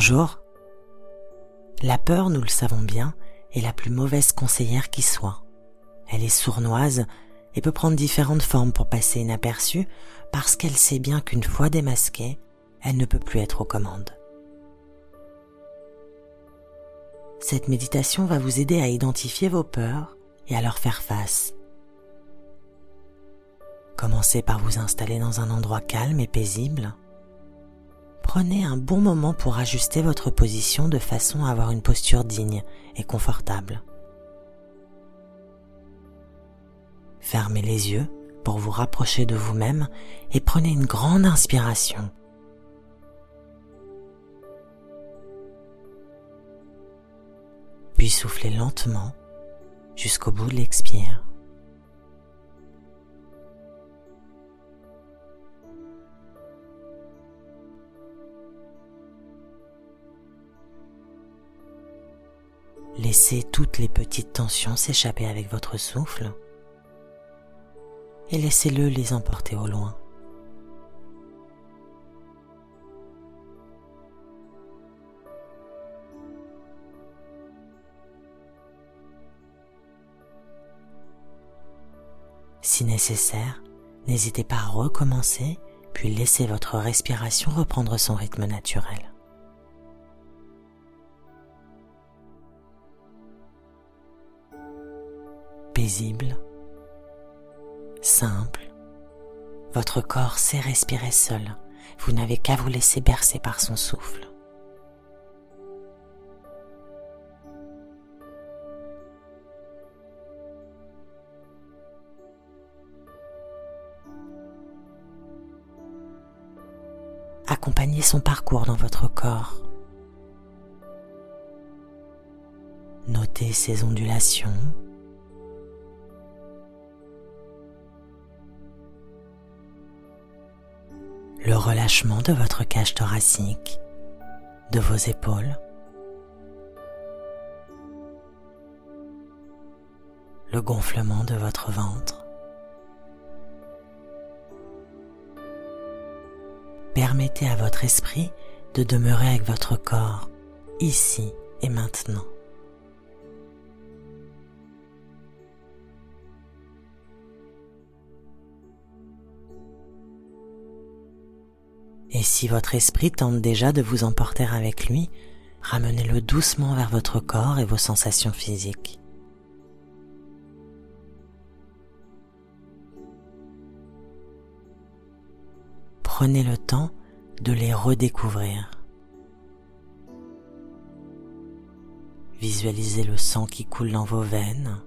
Bonjour. La peur, nous le savons bien, est la plus mauvaise conseillère qui soit. Elle est sournoise et peut prendre différentes formes pour passer inaperçue parce qu'elle sait bien qu'une fois démasquée, elle ne peut plus être aux commandes. Cette méditation va vous aider à identifier vos peurs et à leur faire face. Commencez par vous installer dans un endroit calme et paisible. Prenez un bon moment pour ajuster votre position de façon à avoir une posture digne et confortable. Fermez les yeux pour vous rapprocher de vous-même et prenez une grande inspiration. Puis soufflez lentement jusqu'au bout de l'expire. Laissez toutes les petites tensions s'échapper avec votre souffle et laissez-le les emporter au loin. Si nécessaire, n'hésitez pas à recommencer, puis laissez votre respiration reprendre son rythme naturel. Simple, votre corps sait respirer seul, vous n'avez qu'à vous laisser bercer par son souffle. accompagnez son parcours dans votre corps. Notez ses ondulations. Relâchement de votre cage thoracique, de vos épaules. Le gonflement de votre ventre. permettez à votre esprit de demeurer avec votre corps, ici et maintenant. Et si votre esprit tente déjà de vous emporter avec lui, ramenez-le doucement vers votre corps et vos sensations physiques. prenez le temps de les redécouvrir. Visualisez le sang qui coule dans vos veines,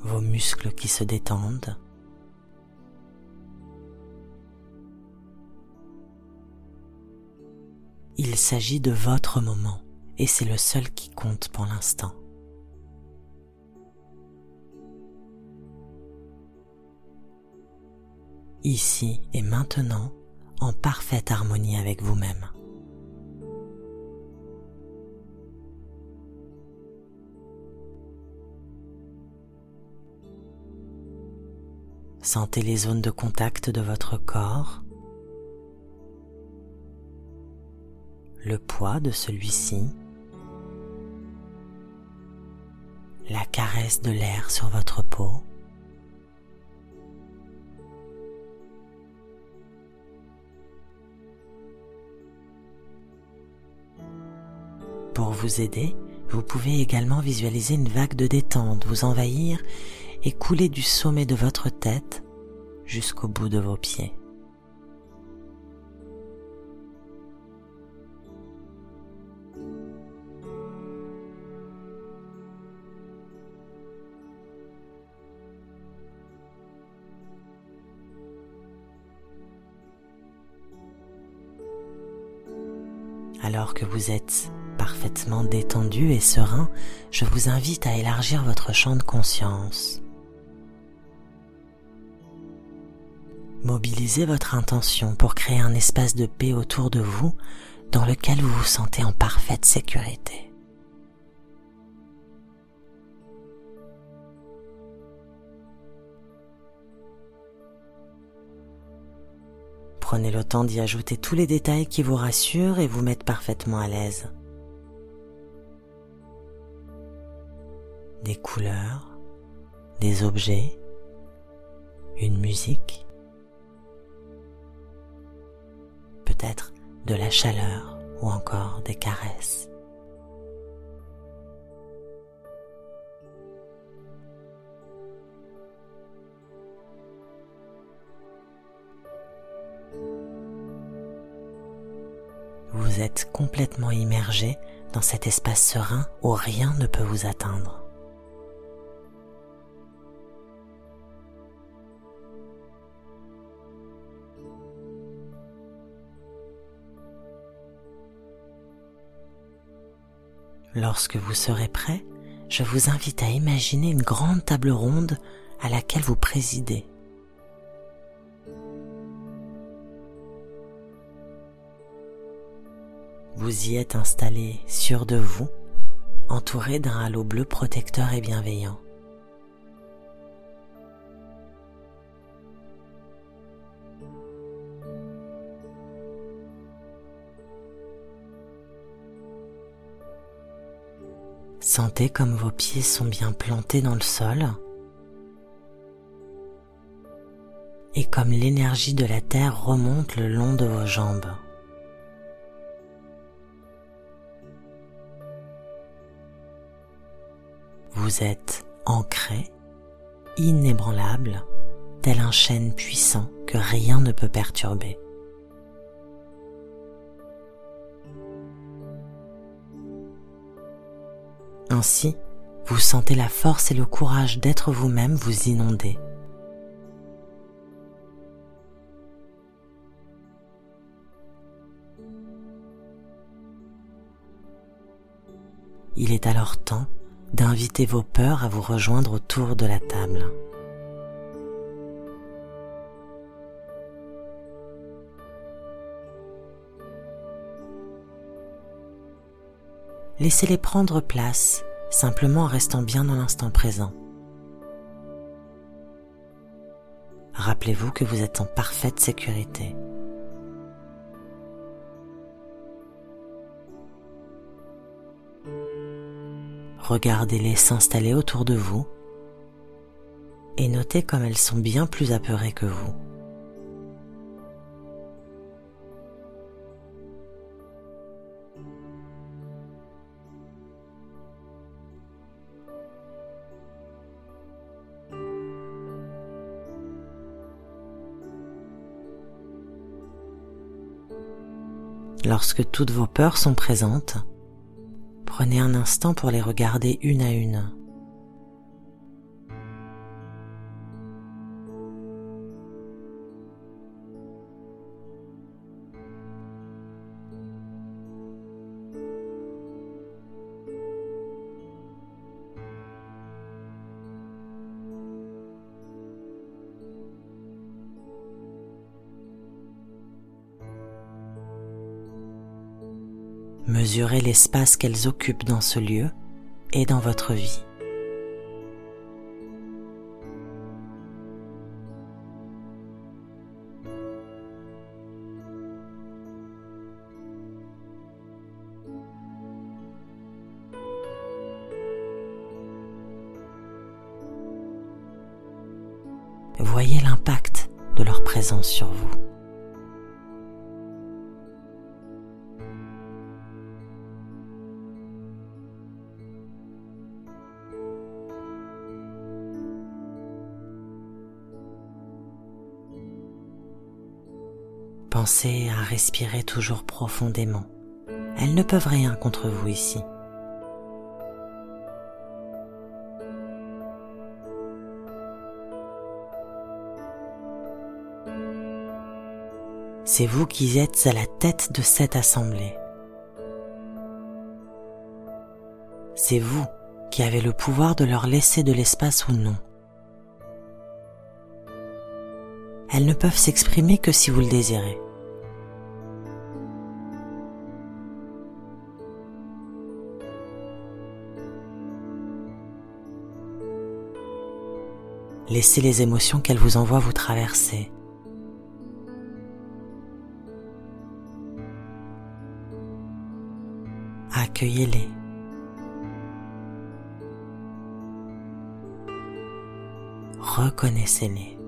vos muscles qui se détendent. Il s'agit de votre moment et c'est le seul qui compte pour l'instant. ici et maintenant en parfaite harmonie avec vous-même. Sentez les zones de contact de votre corps, le poids de celui-ci, la caresse de l'air sur votre peau. Pour vous aider, vous pouvez également visualiser une vague de détente vous envahir et couler du sommet de votre tête jusqu'au bout de vos pieds. Alors que vous êtes parfaitement détendu et serein, je vous invite à élargir votre champ de conscience. Mobilisez votre intention pour créer un espace de paix autour de vous dans lequel vous vous sentez en parfaite sécurité. Prenez le temps d'y ajouter tous les détails qui vous rassurent et vous mettent parfaitement à l'aise. Des couleurs, des objets, une musique, peut-être de la chaleur ou encore des caresses. Vous êtes complètement immergé dans cet espace serein où rien ne peut vous atteindre. Lorsque vous serez prêt, je vous invite à imaginer une grande table ronde à laquelle vous présidez. Vous y êtes installé sûr de vous, entouré d'un halo bleu protecteur et bienveillant. Sentez comme vos pieds sont bien plantés dans le sol et comme l'énergie de la terre remonte le long de vos jambes. Vous êtes ancré, inébranlable, tel un chêne puissant que rien ne peut perturber. Ainsi, vous sentez la force et le courage d'être vous-même vous inonder. Il est alors temps d'inviter vos peurs à vous rejoindre autour de la table. Laissez-les prendre place, simplement en restant bien dans l'instant présent. Rappelez-vous que vous êtes en parfaite sécurité. Regardez-les s'installer autour de vous et notez comme elles sont bien plus apeurées que vous. Lorsque toutes vos peurs sont présentes, prenez un instant pour les regarder une à une. Mesurez l'espace qu'elles occupent dans ce lieu et dans votre vie. Voyez l'impact de leur présence sur vous. Pensez à respirer toujours profondément. Elles ne peuvent rien contre vous ici. C'est vous qui êtes à la tête de cette assemblée. C'est vous qui avez le pouvoir de leur laisser de l'espace ou non. Elles ne peuvent s'exprimer que si vous le désirez. Laissez les émotions qu'elle vous envoie vous traverser. Accueillez-les. Reconnaissez-les.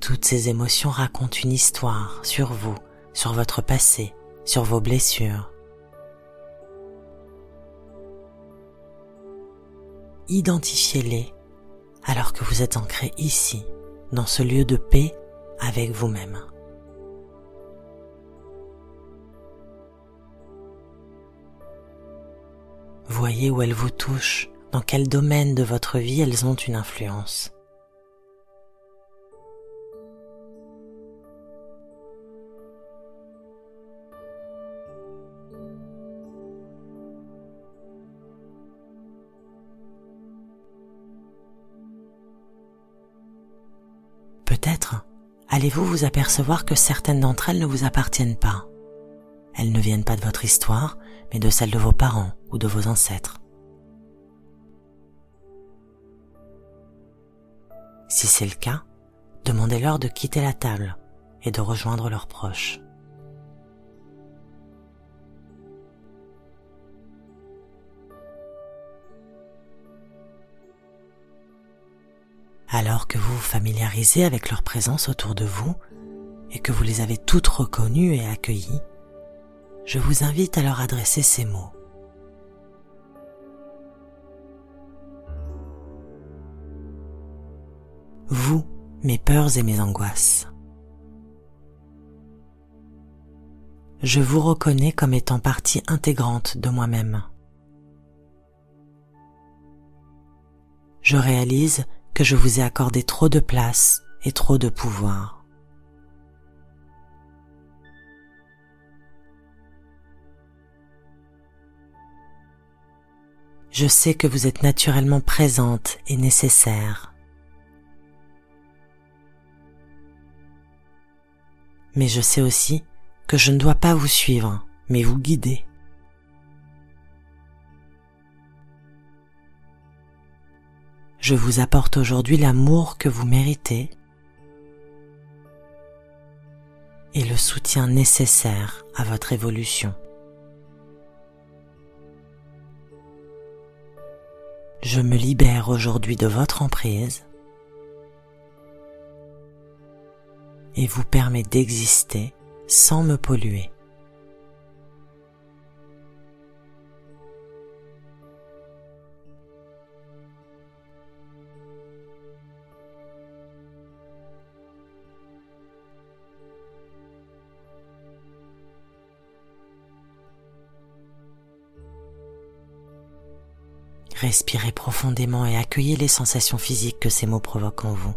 Toutes ces émotions racontent une histoire sur vous, sur votre passé, sur vos blessures. Identifiez-les alors que vous êtes ancré ici, dans ce lieu de paix avec vous-même. Voyez où elles vous touchent, dans quel domaine de votre vie elles ont une influence. Allez-vous vous apercevoir que certaines d'entre elles ne vous appartiennent pas? Elles ne viennent pas de votre histoire, mais de celle de vos parents ou de vos ancêtres. Si c'est le cas, demandez-leur de quitter la table et de rejoindre leurs proches. Alors que vous vous familiarisez avec leur présence autour de vous et que vous les avez toutes reconnues et accueillies, je vous invite à leur adresser ces mots. Vous, mes peurs et mes angoisses. Je vous reconnais comme étant partie intégrante de moi-même. Je réalise que je vous ai accordé trop de place et trop de pouvoir. Je sais que vous êtes naturellement présente et nécessaire. Mais je sais aussi que je ne dois pas vous suivre, mais vous guider. Je vous apporte aujourd'hui l'amour que vous méritez et le soutien nécessaire à votre évolution. Je me libère aujourd'hui de votre emprise et vous permets d'exister sans me polluer. Respirez profondément et accueillez les sensations physiques que ces mots provoquent en vous.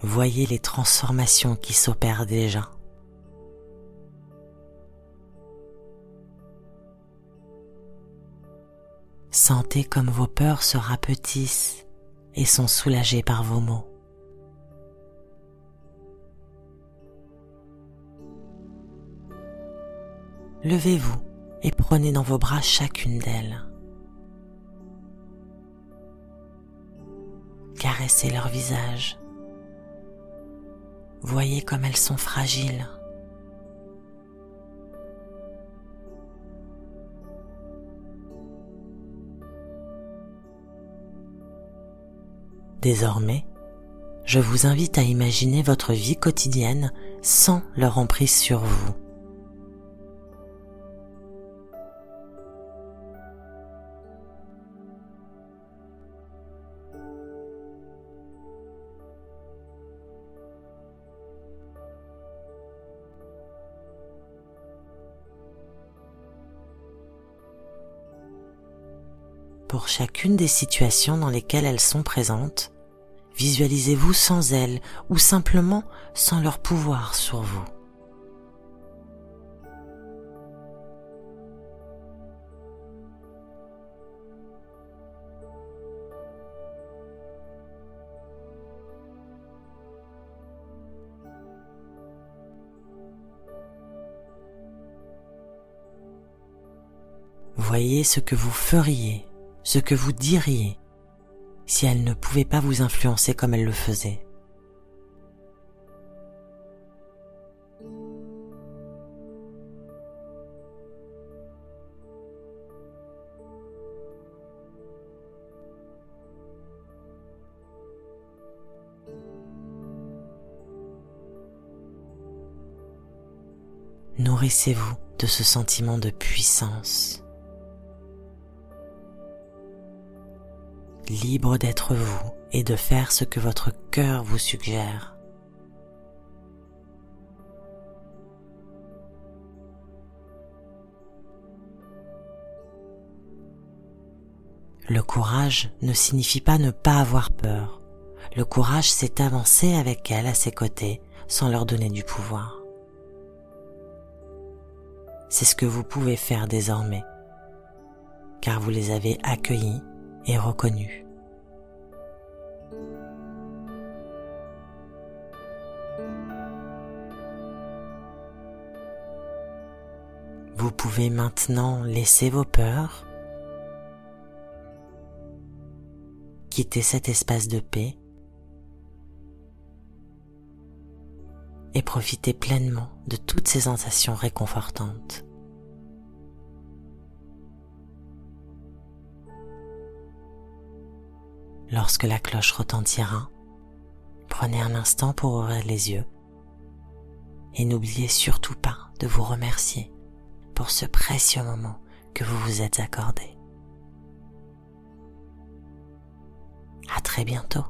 Voyez les transformations qui s'opèrent déjà. Sentez comme vos peurs se rapetissent et sont soulagées par vos mots. Levez-vous et prenez dans vos bras chacune d'elles. Caressez leur visage. Voyez comme elles sont fragiles. Désormais, je vous invite à imaginer votre vie quotidienne sans leur emprise sur vous. Chacune des situations dans lesquelles elles sont présentes, visualisez-vous sans elles ou simplement sans leur pouvoir sur vous. Voyez ce que vous feriez, ce que vous diriez si elle ne pouvait pas vous influencer comme elle le faisait. Nourrissez-vous de ce sentiment de puissance. Libre d'être vous et de faire ce que votre cœur vous suggère. Le courage ne signifie pas ne pas avoir peur. Le courage, c'est avancer avec elle à ses côtés sans leur donner du pouvoir c'est ce que vous pouvez faire désormais, car vous les avez accueillis et reconnus. Vous pouvez maintenant laisser vos peurs, quitter cet espace de paix et profiter pleinement de toutes ces sensations réconfortantes. Lorsque la cloche retentira, prenez un instant pour ouvrir les yeux et n'oubliez surtout pas de vous remercier pour ce précieux moment que vous vous êtes accordé. À très bientôt.